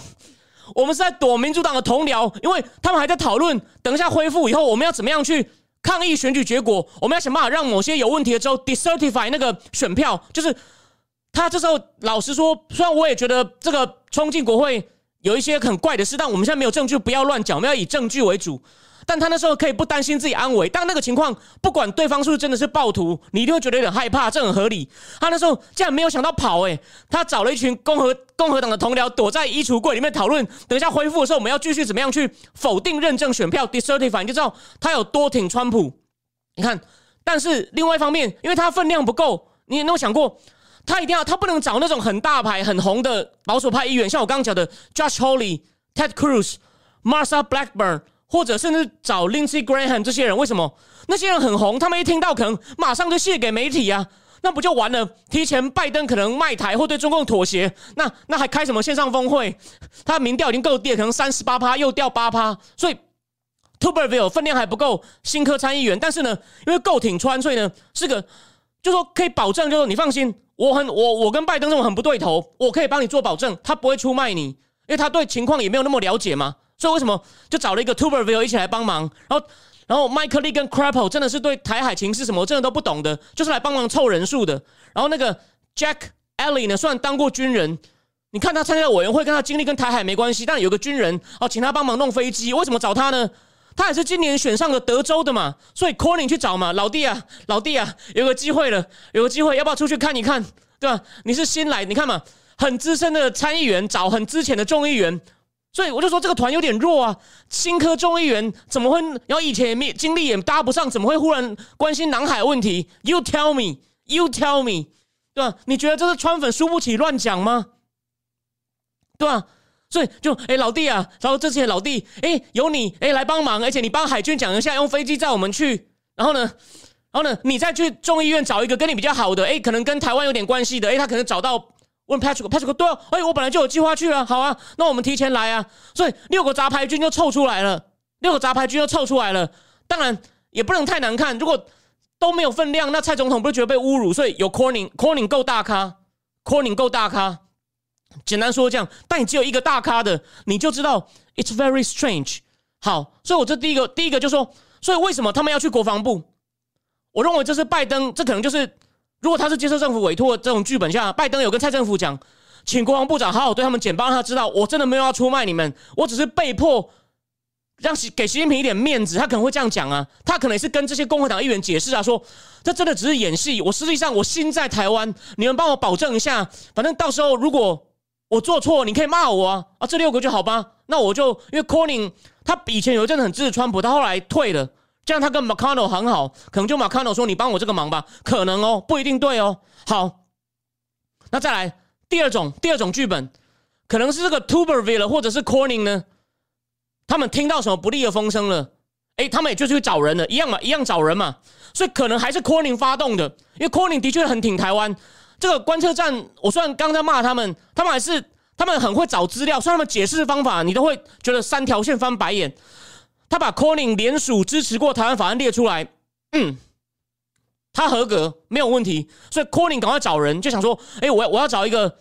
我们是在躲民主党的同僚，因为他们还在讨论，等一下恢复以后，我们要怎么样去抗议选举结果？我们要想办法让某些有问题的州 decertify 那个选票。就是他这时候老实说，虽然我也觉得这个冲进国会有一些很怪的事，但我们现在没有证据，不要乱讲，我们要以证据为主。但他那时候可以不担心自己安危，但那个情况不管对方是不是真的是暴徒，你一定会觉得有点害怕，这很合理。他那时候竟然没有想到跑，诶，他找了一群共和共和党的同僚躲在衣橱柜里面讨论，等一下恢复的时候，我们要继续怎么样去否定认证选票 decertify，你就知道他有多挺川普。你看，但是另外一方面，因为他分量不够，你有没有想过，他一定要他不能找那种很大牌很红的保守派议员，像我刚刚讲的 Josh Hawley、Ted Cruz、Marsha Blackburn。或者甚至找 Lindsey Graham 这些人，为什么那些人很红？他们一听到可能马上就卸给媒体啊，那不就完了？提前拜登可能卖台或对中共妥协，那那还开什么线上峰会？他民调已经够低，可能三十八趴又掉八趴，所以 Tuberville 分量还不够，新科参议员，但是呢，因为够挺川，所以呢是个，就说可以保证，就说你放心，我很我我跟拜登这种很不对头，我可以帮你做保证，他不会出卖你，因为他对情况也没有那么了解嘛。所以为什么就找了一个 Tuberville 一起来帮忙？然后，然后 Michael 跟 Crapple 真的是对台海情势什么真的都不懂的，就是来帮忙凑人数的。然后那个 Jack Alley 呢，虽然当过军人，你看他参加委员会，跟他经历跟台海没关系，但有个军人哦，请他帮忙弄飞机。为什么找他呢？他也是今年选上了德州的嘛，所以 Corning 去找嘛，老弟啊，老弟啊，有个机会了，有个机会，要不要出去看一看？对吧？你是新来，你看嘛，很资深的参议员找很之前的众议员。所以我就说这个团有点弱啊，新科众议员怎么会？然后以前也没经历也搭不上，怎么会忽然关心南海问题？You tell me, you tell me，对吧？你觉得这是川粉输不起乱讲吗？对吧？所以就哎老弟啊，然后这些老弟哎有你哎来帮忙，而且你帮海军讲一下，用飞机载我们去，然后呢，然后呢，你再去众议院找一个跟你比较好的，哎，可能跟台湾有点关系的，哎，他可能找到。问 Patrick，Patrick 对哦，哎，我本来就有计划去啊，好啊，那我们提前来啊，所以六个杂牌军就凑出来了，六个杂牌军就凑出来了。当然也不能太难看，如果都没有分量，那蔡总统不是觉得被侮辱？所以有 Corning，Corning 够大咖，Corning 够大咖。简单说这样，但你只有一个大咖的，你就知道 It's very strange。好，所以我这第一个，第一个就说，所以为什么他们要去国防部？我认为这是拜登，这可能就是。如果他是接受政府委托这种剧本下，拜登有跟蔡政府讲，请国防部长好好对他们简报，让他知道我真的没有要出卖你们，我只是被迫让习给习近平一点面子，他可能会这样讲啊，他可能是跟这些共和党议员解释啊，说这真的只是演戏，我实际上我心在台湾，你们帮我保证一下，反正到时候如果我做错，你可以骂我啊，啊这六个就好吧，那我就因为 Corning 他以前有一阵子很支持川普，他后来退了。这样他跟 McConnell 很好，可能就 McConnell 说你帮我这个忙吧，可能哦，不一定对哦。好，那再来第二种，第二种剧本，可能是这个 Tuberville 或者是 Corning 呢，他们听到什么不利的风声了，哎，他们也就去找人了，一样嘛，一样找人嘛，所以可能还是 Corning 发动的，因为 Corning 的确很挺台湾。这个观测站，我虽然刚在骂他们，他们还是他们很会找资料，所以他们解释方法你都会觉得三条线翻白眼。他把 Corning 联署支持过台湾法案列出来，嗯，他合格没有问题，所以 Corning 赶快找人，就想说，哎，我我要找一个，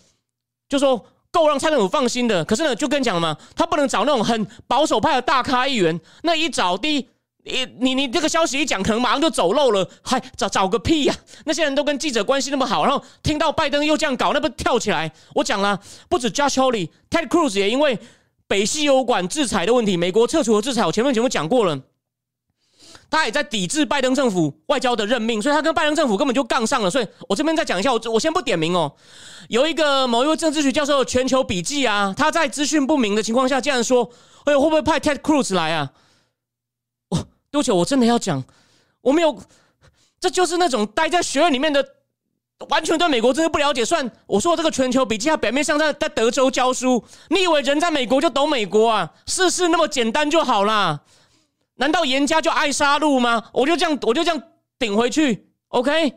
就说够让蔡政府放心的。可是呢，就跟你讲嘛，他不能找那种很保守派的大咖议员，那一找第一。你你你这个消息一讲，可能马上就走漏了，还找找个屁呀！那些人都跟记者关系那么好，然后听到拜登又这样搞，那不跳起来？我讲了，不止 Josh Hawley，Ted Cruz 也因为北溪油管制裁的问题，美国撤除了制裁。我前面节目讲过了，他也在抵制拜登政府外交的任命，所以他跟拜登政府根本就杠上了。所以我这边再讲一下，我我先不点名哦。有一个某一位政治学教授全球笔记啊，他在资讯不明的情况下，竟然说：“哎，会不会派 Ted Cruz 来啊？”对不起，我真的要讲，我没有，这就是那种待在学院里面的，完全对美国真的不了解。算我说这个全球笔记，它表面上在在德州教书，你以为人在美国就懂美国啊？事事那么简单就好啦？难道严家就爱杀戮吗？我就这样，我就这样顶回去。OK，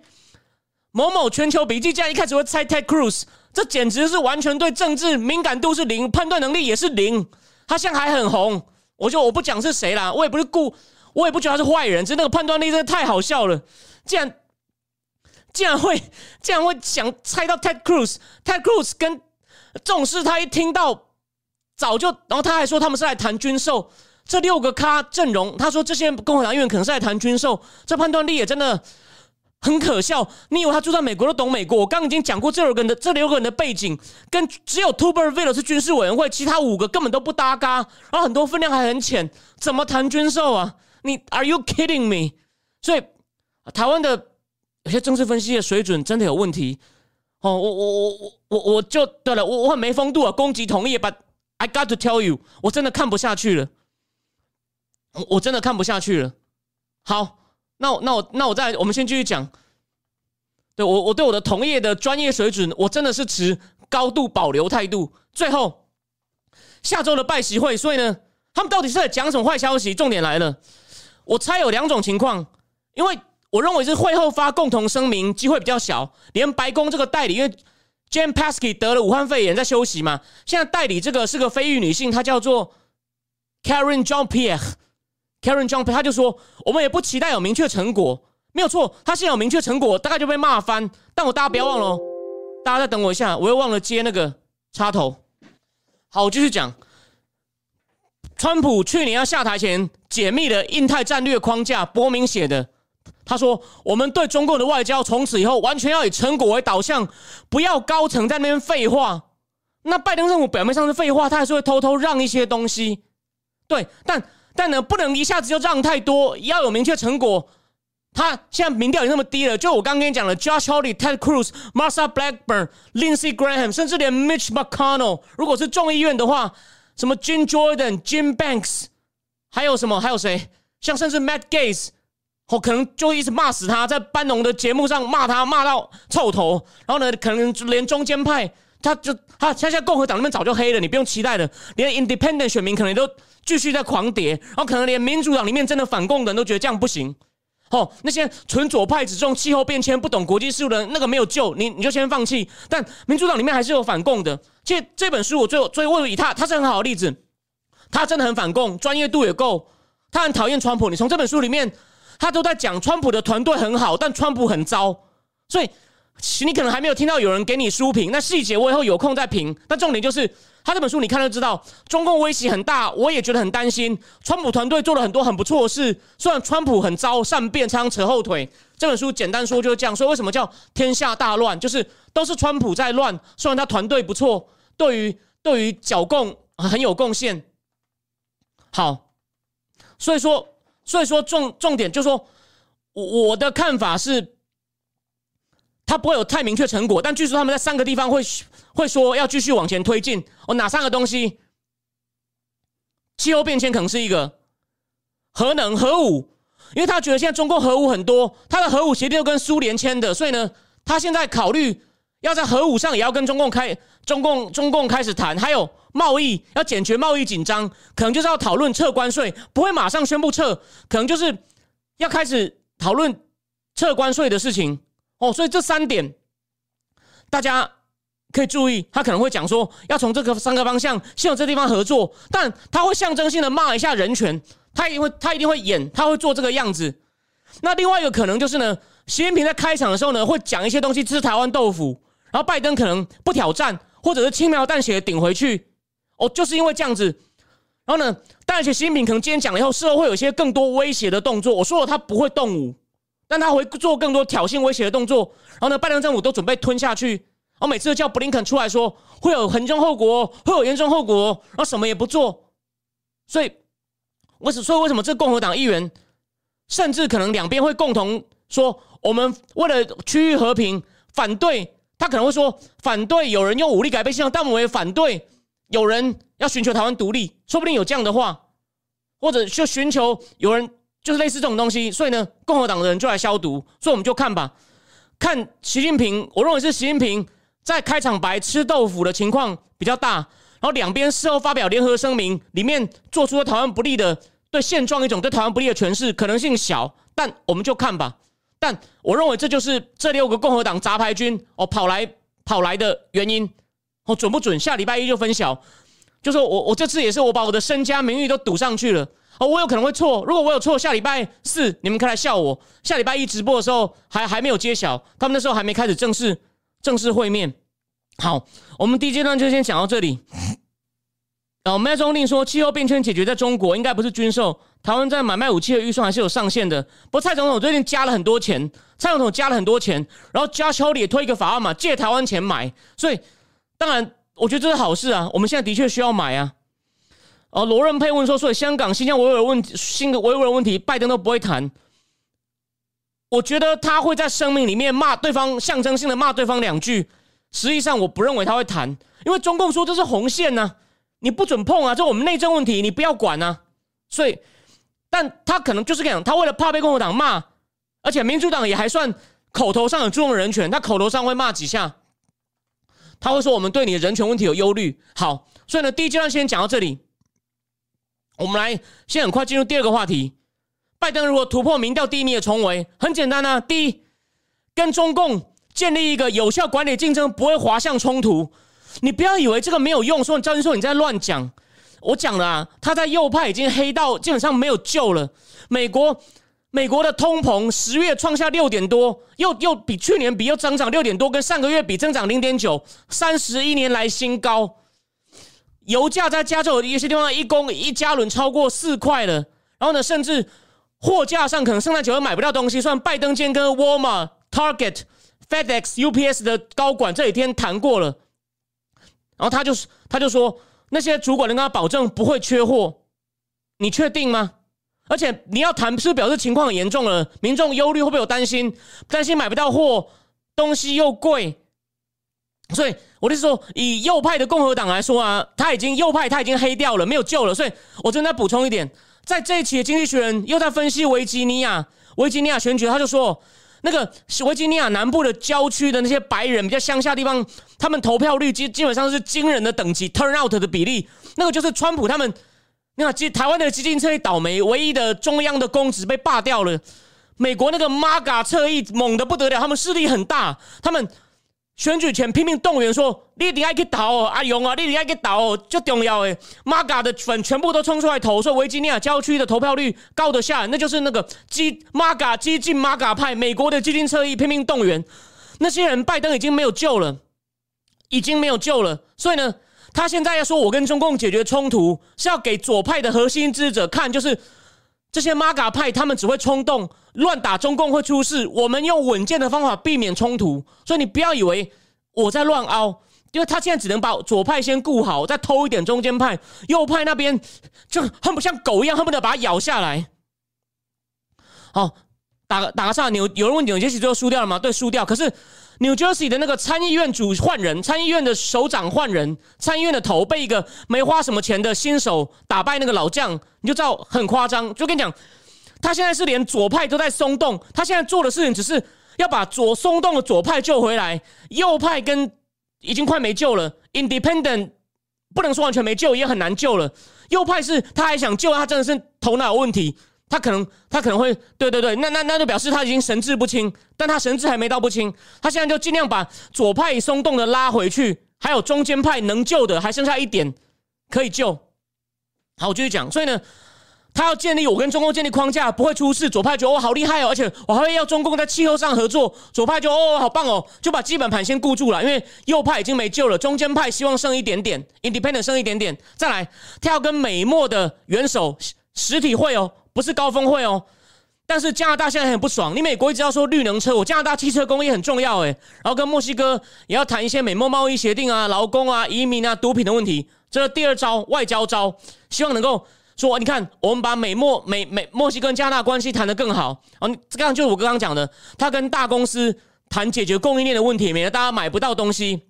某某全球笔记，这样一开始会猜 Ted Cruz，这简直是完全对政治敏感度是零，判断能力也是零。他现在还很红，我就我不讲是谁啦，我也不是故。我也不觉得他是坏人，只是那个判断力真的太好笑了。竟然竟然会竟然会想猜到 Ted Cruz，Ted Cruz 跟这种事，他一听到早就，然后他还说他们是来谈军售，这六个咖阵容，他说这些共和党议员可能是来谈军售，这判断力也真的很可笑。你以为他住在美国都懂美国？我刚刚已经讲过这六个人的这六个人的背景，跟只有 Tuberville 是军事委员会，其他五个根本都不搭嘎，然后很多分量还很浅，怎么谈军售啊？你 Are you kidding me？所以台湾的有些政治分析的水准真的有问题哦。我我我我我我就对了，我我很没风度啊。攻击同意，But I got to tell you，我真的看不下去了，我真的看不下去了。好，那我那我那我再我们先继续讲。对我我对我的同业的专业水准，我真的是持高度保留态度。最后下周的拜习会，所以呢，他们到底是在讲什么坏消息？重点来了。我猜有两种情况，因为我认为是会后发共同声明机会比较小，连白宫这个代理，因为 Jan Paskey 得了武汉肺炎在休息嘛，现在代理这个是个非裔女性，她叫做 Karen Jean Pierre，Karen Jean Pierre，她就说我们也不期待有明确成果，没有错，她现在有明确成果，大概就被骂翻。但我大家不要忘了，大家再等我一下，我又忘了接那个插头。好，我继续讲。川普去年要下台前解密的印太战略框架，伯明写的。他说：“我们对中共的外交从此以后完全要以成果为导向，不要高层在那边废话。”那拜登政府表面上是废话，他还是会偷偷让一些东西。对，但但呢，不能一下子就让太多，要有明确成果。他现在民调也那么低了，就我刚跟你讲的，Josh Hawley、Ted Cruz、Marsha Blackburn、Lindsey Graham，甚至连 Mitch McConnell，如果是众议院的话。什么 Jim Jordan、Jim Banks，还有什么？还有谁？像甚至 Matt Gates，我可能就一直骂死他，在班农的节目上骂他，骂到臭头。然后呢，可能连中间派，他就他现在共和党那边早就黑了，你不用期待了。连 Independent 选民可能都继续在狂跌，然后可能连民主党里面真的反共的人都觉得这样不行。哦，那些纯左派只重气候变迁、不懂国际事务的那个没有救，你你就先放弃。但民主党里面还是有反共的。其实这本书我最最为以他，他是很好的例子。他真的很反共，专业度也够。他很讨厌川普。你从这本书里面，他都在讲川普的团队很好，但川普很糟。所以你可能还没有听到有人给你书评。那细节我以后有空再评。但重点就是。他这本书你看就知道，中共威胁很大，我也觉得很担心。川普团队做了很多很不错的事，虽然川普很糟，善变，常常扯后腿。这本书简单说就是这样说。为什么叫天下大乱？就是都是川普在乱，虽然他团队不错，对于对于剿共很有贡献。好，所以说所以说重重点就是说，我的看法是。他不会有太明确成果，但据说他们在三个地方会会说要继续往前推进。哦，哪三个东西？气候变迁可能是一个，核能、核武，因为他觉得现在中共核武很多，他的核武协定又跟苏联签的，所以呢，他现在考虑要在核武上也要跟中共开中共中共开始谈，还有贸易要解决贸易紧张，可能就是要讨论撤关税，不会马上宣布撤，可能就是要开始讨论撤关税的事情。哦，所以这三点，大家可以注意，他可能会讲说要从这个三个方向，先有这地方合作，但他会象征性的骂一下人权，他一定会他一定会演，他会做这个样子。那另外一个可能就是呢，习近平在开场的时候呢，会讲一些东西吃台湾豆腐，然后拜登可能不挑战，或者是轻描淡写的顶回去。哦，就是因为这样子，然后呢，但而且习近平可能今天讲了以后，事后会有一些更多威胁的动作。我说了，他不会动武，但他会做更多挑衅威胁的动作。然后呢，拜登政府都准备吞下去。然后每次都叫布林肯出来说会有很重后果，会有严重后果，然后什么也不做。所以，为什所以为什么这共和党议员？甚至可能两边会共同说，我们为了区域和平，反对他可能会说反对有人用武力改变现状，但我们也反对有人要寻求台湾独立，说不定有这样的话，或者就寻求有人就是类似这种东西，所以呢，共和党的人就来消毒，所以我们就看吧，看习近平，我认为是习近平在开场白吃豆腐的情况比较大，然后两边事后发表联合声明，里面做出了台湾不利的。对现状一种对台湾不利的诠释可能性小，但我们就看吧。但我认为这就是这六个共和党杂牌军哦跑来跑来的原因哦准不准？下礼拜一就分晓。就说我我这次也是我把我的身家名誉都赌上去了哦，我有可能会错。如果我有错，下礼拜四你们可以来笑我。下礼拜一直播的时候还还没有揭晓，他们那时候还没开始正式正式会面。好，我们第一阶段就先讲到这里。然后，麦中令说，气候变迁解决在中国应该不是军售，台湾在买卖武器的预算还是有上限的。不过，蔡总统最近加了很多钱，蔡总统加了很多钱，然后加丘里也推一个法案嘛，借台湾钱买。所以，当然，我觉得这是好事啊。我们现在的确需要买啊。哦，罗润佩问说，所以香港新疆维吾尔问、新的维吾尔问题，拜登都不会谈。我觉得他会在声明里面骂对方，象征性的骂对方两句。实际上，我不认为他会谈，因为中共说这是红线呢。你不准碰啊！这我们内政问题，你不要管啊！所以，但他可能就是这样，他为了怕被共和党骂，而且民主党也还算口头上有注重人权，他口头上会骂几下，他会说我们对你的人权问题有忧虑。好，所以呢，第一阶段先讲到这里，我们来先很快进入第二个话题。拜登如果突破民调第一名的重围，很简单啊，第一，跟中共建立一个有效管理竞争，不会滑向冲突。你不要以为这个没有用，说赵教授你在乱讲。我讲了啊，他在右派已经黑到基本上没有救了。美国美国的通膨十月创下六点多，又又比去年比又增长六点多，跟上个月比增长零点九，三十一年来新高。油价在加州有些地方一公一加仑超过四块了。然后呢，甚至货架上可能圣诞节会买不到东西。算拜登间跟沃尔玛、Target、FedEx、UPS 的高管这几天谈过了。然后他就是，他就说那些主管能跟他保证不会缺货，你确定吗？而且你要谈，是表示情况很严重了，民众忧虑会不会有担心？担心买不到货，东西又贵，所以我就说，以右派的共和党来说啊，他已经右派他已经黑掉了，没有救了。所以我正在补充一点，在这一期的《经济学人》又在分析维吉尼亚维吉尼亚选举，他就说。那个维吉尼亚南部的郊区的那些白人，比较乡下地方，他们投票率基基本上是惊人的等级，turn out 的比例，那个就是川普他们。你看，基台湾的基金侧翼倒霉，唯一的中央的公职被罢掉了。美国那个 MAGA 侧翼猛的不得了，他们势力很大，他们。选举前拼命动员说：“你一定要去投哦，阿勇啊，你一定要去投哦，最重要诶 m a g a 的粉全部都冲出来投，说维吉尼亚郊区的投票率高得吓人，那就是那个激 m a g a 激进 m a g a 派，美国的激进侧翼拼命动员那些人，拜登已经没有救了，已经没有救了。所以呢，他现在要说我跟中共解决冲突，是要给左派的核心支持者看，就是这些 m a g a 派他们只会冲动。”乱打中共会出事，我们用稳健的方法避免冲突。所以你不要以为我在乱凹，因为他现在只能把左派先顾好，再偷一点中间派，右派那边就恨不像狗一样，恨不得把它咬下来。好，打个打个岔，纽有人问纽约市最后输掉了吗？对，输掉。可是 New Jersey 的那个参议院主换人，参议院的首长换人，参议院的头被一个没花什么钱的新手打败，那个老将你就知道很夸张。就跟你讲。他现在是连左派都在松动，他现在做的事情只是要把左松动的左派救回来，右派跟已经快没救了。Independent 不能说完全没救，也很难救了。右派是他还想救，他真的是头脑有问题。他可能他可能会对对对，那那那就表示他已经神志不清，但他神志还没到不清，他现在就尽量把左派松动的拉回去，还有中间派能救的还剩下一点可以救。好，我继续讲，所以呢。他要建立我跟中共建立框架，不会出事。左派觉得哦好厉害哦，而且我还会要中共在气候上合作。左派就哦好棒哦，就把基本盘先固住了，因为右派已经没救了。中间派希望剩一点点，Independent 剩一点点，再来他要跟美墨的元首实体会哦，不是高峰会哦。但是加拿大现在很不爽，你美国一直要说绿能车，我加拿大汽车工业很重要诶，然后跟墨西哥也要谈一些美墨贸易协定啊、劳工啊、移民啊、毒品的问题。这是第二招外交招，希望能够。说，你看，我们把美墨美美墨西哥跟加拿大关系谈得更好啊！这样就是我刚刚讲的，他跟大公司谈解决供应链的问题，免得大家买不到东西。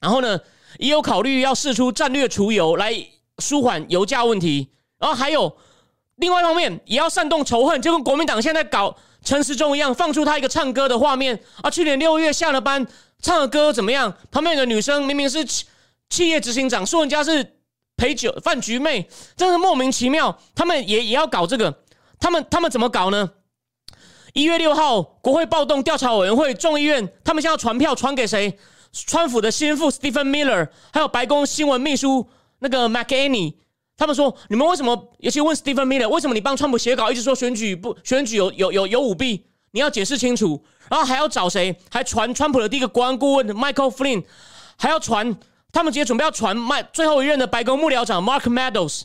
然后呢，也有考虑要试出战略储油来舒缓油价问题。然后还有另外一方面，也要煽动仇恨，就跟国民党现在搞陈时中一样，放出他一个唱歌的画面啊！去年六月下了班唱的歌怎么样？旁边有个女生，明明是企企业执行长，说人家是。陪酒饭局妹，真是莫名其妙。他们也也要搞这个，他们他们怎么搞呢？一月六号，国会暴动调查委员会众议院，他们现在传票传给谁？川普的心腹 Stephen Miller，还有白宫新闻秘书那个 McAney。他们说：你们为什么？尤其问 Stephen Miller，为什么你帮川普写稿，一直说选举不选举有有有有舞弊？你要解释清楚。然后还要找谁？还传川普的第一个国安顾问 Michael Flynn，还要传。他们直接准备要传麦最后一任的白宫幕僚长 Mark Meadows，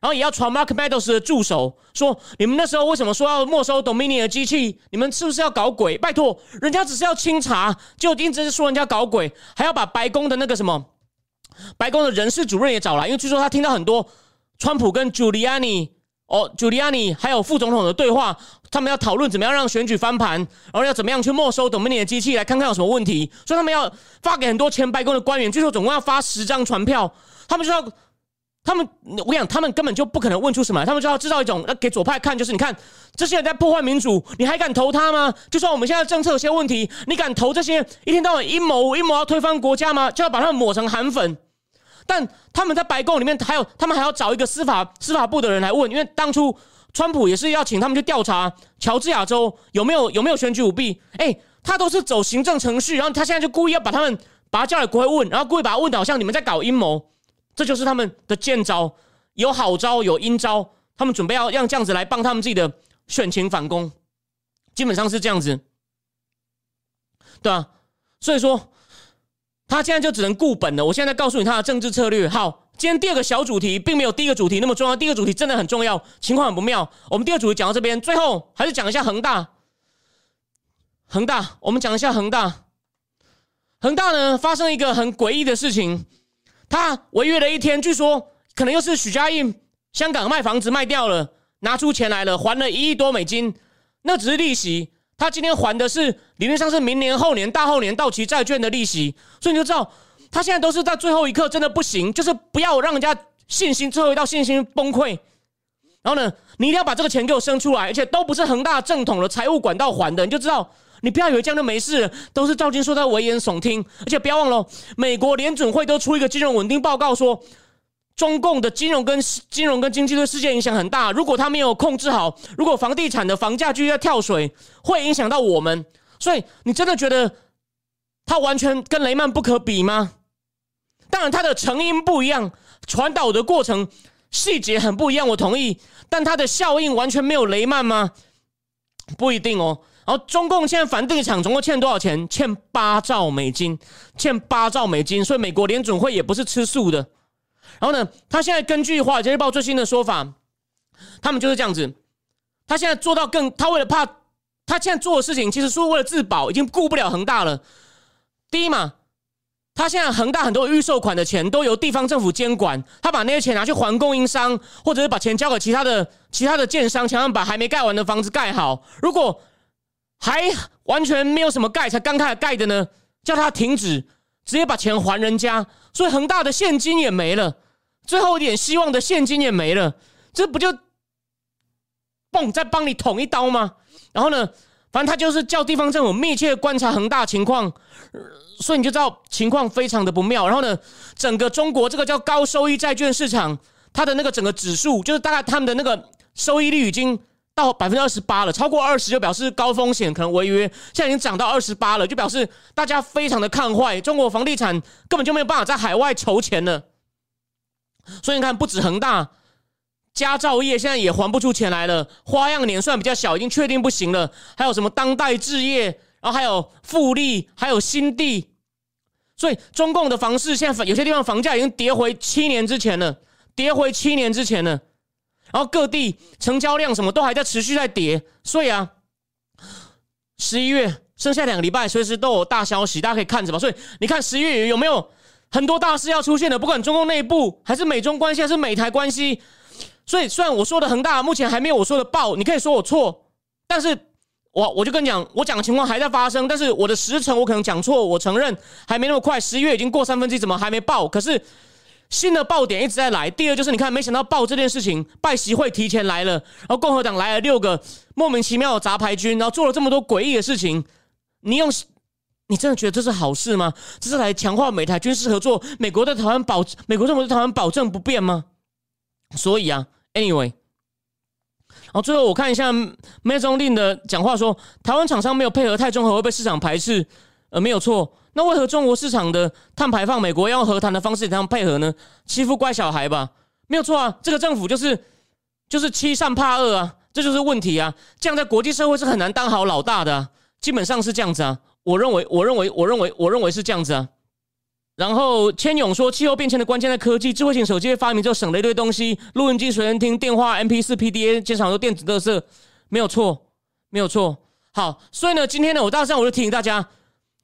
然后也要传 Mark Meadows 的助手，说你们那时候为什么说要没收 Dominion 的机器？你们是不是要搞鬼？拜托，人家只是要清查，就一直是说人家搞鬼，还要把白宫的那个什么白宫的人事主任也找来，因为据说他听到很多川普跟 Giuliani。哦，朱利安尼还有副总统的对话，他们要讨论怎么样让选举翻盘，然后要怎么样去没收董明年的机器，来看看有什么问题。所以他们要发给很多前白宫的官员，据说总共要发十张传票。他们就要，他们我跟你讲，他们根本就不可能问出什么，他们就要制造一种要给左派看，就是你看这些人在破坏民主，你还敢投他吗？就算我们现在政策有些问题，你敢投这些一天到晚阴谋阴谋要推翻国家吗？就要把他们抹成韩粉。但他们在白宫里面还有，他们还要找一个司法司法部的人来问，因为当初川普也是要请他们去调查乔治亚州有没有有没有选举舞弊。哎，他都是走行政程序，然后他现在就故意要把他们把他叫来国会问，然后故意把他问的好像你们在搞阴谋，这就是他们的剑招，有好招有阴招，他们准备要让这样子来帮他们自己的选情反攻，基本上是这样子，对啊，所以说。他现在就只能固本了。我现在告诉你他的政治策略。好，今天第二个小主题并没有第一个主题那么重要。第一个主题真的很重要，情况很不妙。我们第二主题讲到这边，最后还是讲一下恒大。恒大，我们讲一下恒大。恒大呢，发生一个很诡异的事情，他违约了一天，据说可能又是许家印香港卖房子卖掉了，拿出钱来了，还了一亿多美金，那只是利息。他今天还的是理论上是明年后年大后年到期债券的利息，所以你就知道他现在都是在最后一刻真的不行，就是不要让人家信心最后一道信心崩溃。然后呢，你一定要把这个钱给我生出来，而且都不是恒大正统的财务管道还的，你就知道你不要以为这样就没事，都是赵金说在危言耸听，而且不要忘了，美国联准会都出一个金融稳定报告说。中共的金融跟金融跟经济对世界影响很大。如果他没有控制好，如果房地产的房价继续在跳水，会影响到我们。所以，你真的觉得他完全跟雷曼不可比吗？当然，他的成因不一样，传导的过程细节很不一样，我同意。但它的效应完全没有雷曼吗？不一定哦。然后，中共现在房地产总共欠多少钱？欠八兆美金，欠八兆美金。所以，美国联准会也不是吃素的。然后呢？他现在根据《华尔街日报》最新的说法，他们就是这样子。他现在做到更，他为了怕，他现在做的事情，其实是为了自保，已经顾不了恒大了。第一嘛，他现在恒大很多预售款的钱都由地方政府监管，他把那些钱拿去还供应商，或者是把钱交给其他的其他的建商，想要把还没盖完的房子盖好。如果还完全没有什么盖，才刚开始盖的呢，叫他停止，直接把钱还人家。所以恒大的现金也没了。最后一点希望的现金也没了，这不就嘣再帮你捅一刀吗？然后呢，反正他就是叫地方政府密切观察恒大情况，所以你就知道情况非常的不妙。然后呢，整个中国这个叫高收益债券市场，它的那个整个指数，就是大概他们的那个收益率已经到百分之二十八了，超过二十就表示高风险，可能违约。现在已经涨到二十八了，就表示大家非常的看坏中国房地产，根本就没有办法在海外筹钱了。所以你看，不止恒大，佳兆业现在也还不出钱来了。花样年算比较小，已经确定不行了。还有什么当代置业，然后还有富力，还有新地。所以中共的房市现在有些地方房价已经跌回七年之前了，跌回七年之前了。然后各地成交量什么都还在持续在跌，所以啊，十一月剩下两个礼拜，随时都有大消息，大家可以看着吧。所以你看十一月有没有很多大事要出现的？不管中共内部还是美中关系，还是美台关系。所以虽然我说的恒大目前还没有我说的爆，你可以说我错，但是我我就跟你讲，我讲的情况还在发生，但是我的时辰我可能讲错，我承认还没那么快。十一月已经过三分之一，怎么还没爆？可是。新的爆点一直在来。第二就是你看，没想到爆这件事情，拜习会提前来了，然后共和党来了六个莫名其妙的杂牌军，然后做了这么多诡异的事情。你用，你真的觉得这是好事吗？这是来强化美台军事合作，美国对台湾保，美国政府对台湾保证不变吗？所以啊，anyway，然后最后我看一下 m a z o n l i n 的讲话说，台湾厂商没有配合太中和会被市场排斥，呃，没有错。那为何中国市场的碳排放，美国要用和谈的方式让他们配合呢？欺负乖小孩吧，没有错啊。这个政府就是就是欺善怕恶啊，这就是问题啊。这样在国际社会是很难当好老大的，基本上是这样子啊。我认为，我认为，我认为，我认为是这样子啊。然后千勇说，气候变迁的关键在科技，智慧型手机发明之后省了一堆东西，录音机、随身听、电话、M P 四、P D A，经常都电子特色，没有错，没有错。好，所以呢，今天呢，我大上我就提醒大家，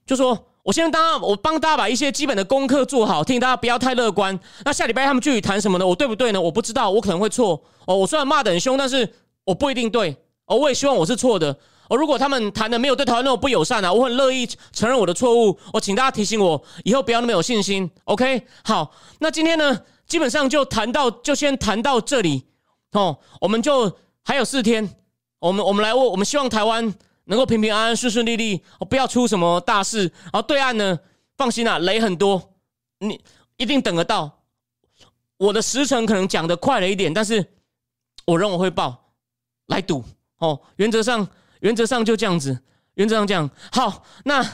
就说。我先当我帮大家把一些基本的功课做好，提醒大家不要太乐观。那下礼拜他们具体谈什么呢？我对不对呢？我不知道，我可能会错哦。我虽然骂的很凶，但是我不一定对哦。我也希望我是错的哦。如果他们谈的没有对台湾那么不友善啊，我很乐意承认我的错误。我请大家提醒我，以后不要那么有信心。OK，好，那今天呢，基本上就谈到，就先谈到这里哦。我们就还有四天，我们我们来问，我们希望台湾。能够平平安安、顺顺利利，哦，不要出什么大事。然后对岸呢，放心啊，雷很多，你一定等得到。我的时程可能讲的快了一点，但是我认为会爆，来赌哦。原则上，原则上就这样子，原则上这样。好，那。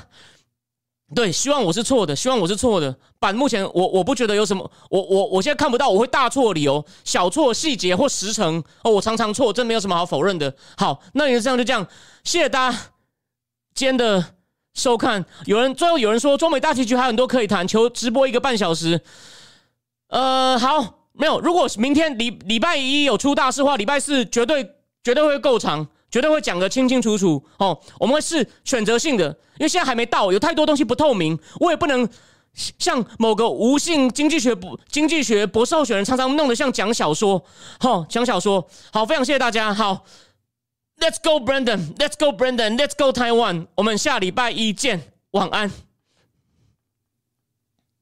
对，希望我是错的，希望我是错的。板目前我我不觉得有什么，我我我现在看不到我会大错理由，小错细节或时程哦，我常常错，真没有什么好否认的。好，那你这样就这样，谢谢大家今天的收看。有人最后有人说中美大棋局还有很多可以谈，求直播一个半小时。呃，好，没有，如果明天礼礼拜一有出大事话，礼拜四绝对绝对会够长。绝对会讲得清清楚楚。哦，我们会是选择性的，因为现在还没到，有太多东西不透明，我也不能像某个无性经济学博经济学博士候选人常常弄得像讲小说，哦讲小说，好，非常谢谢大家，好，Let's go Brandon，Let's go Brandon，Let's go Taiwan，我们下礼拜一见，晚安。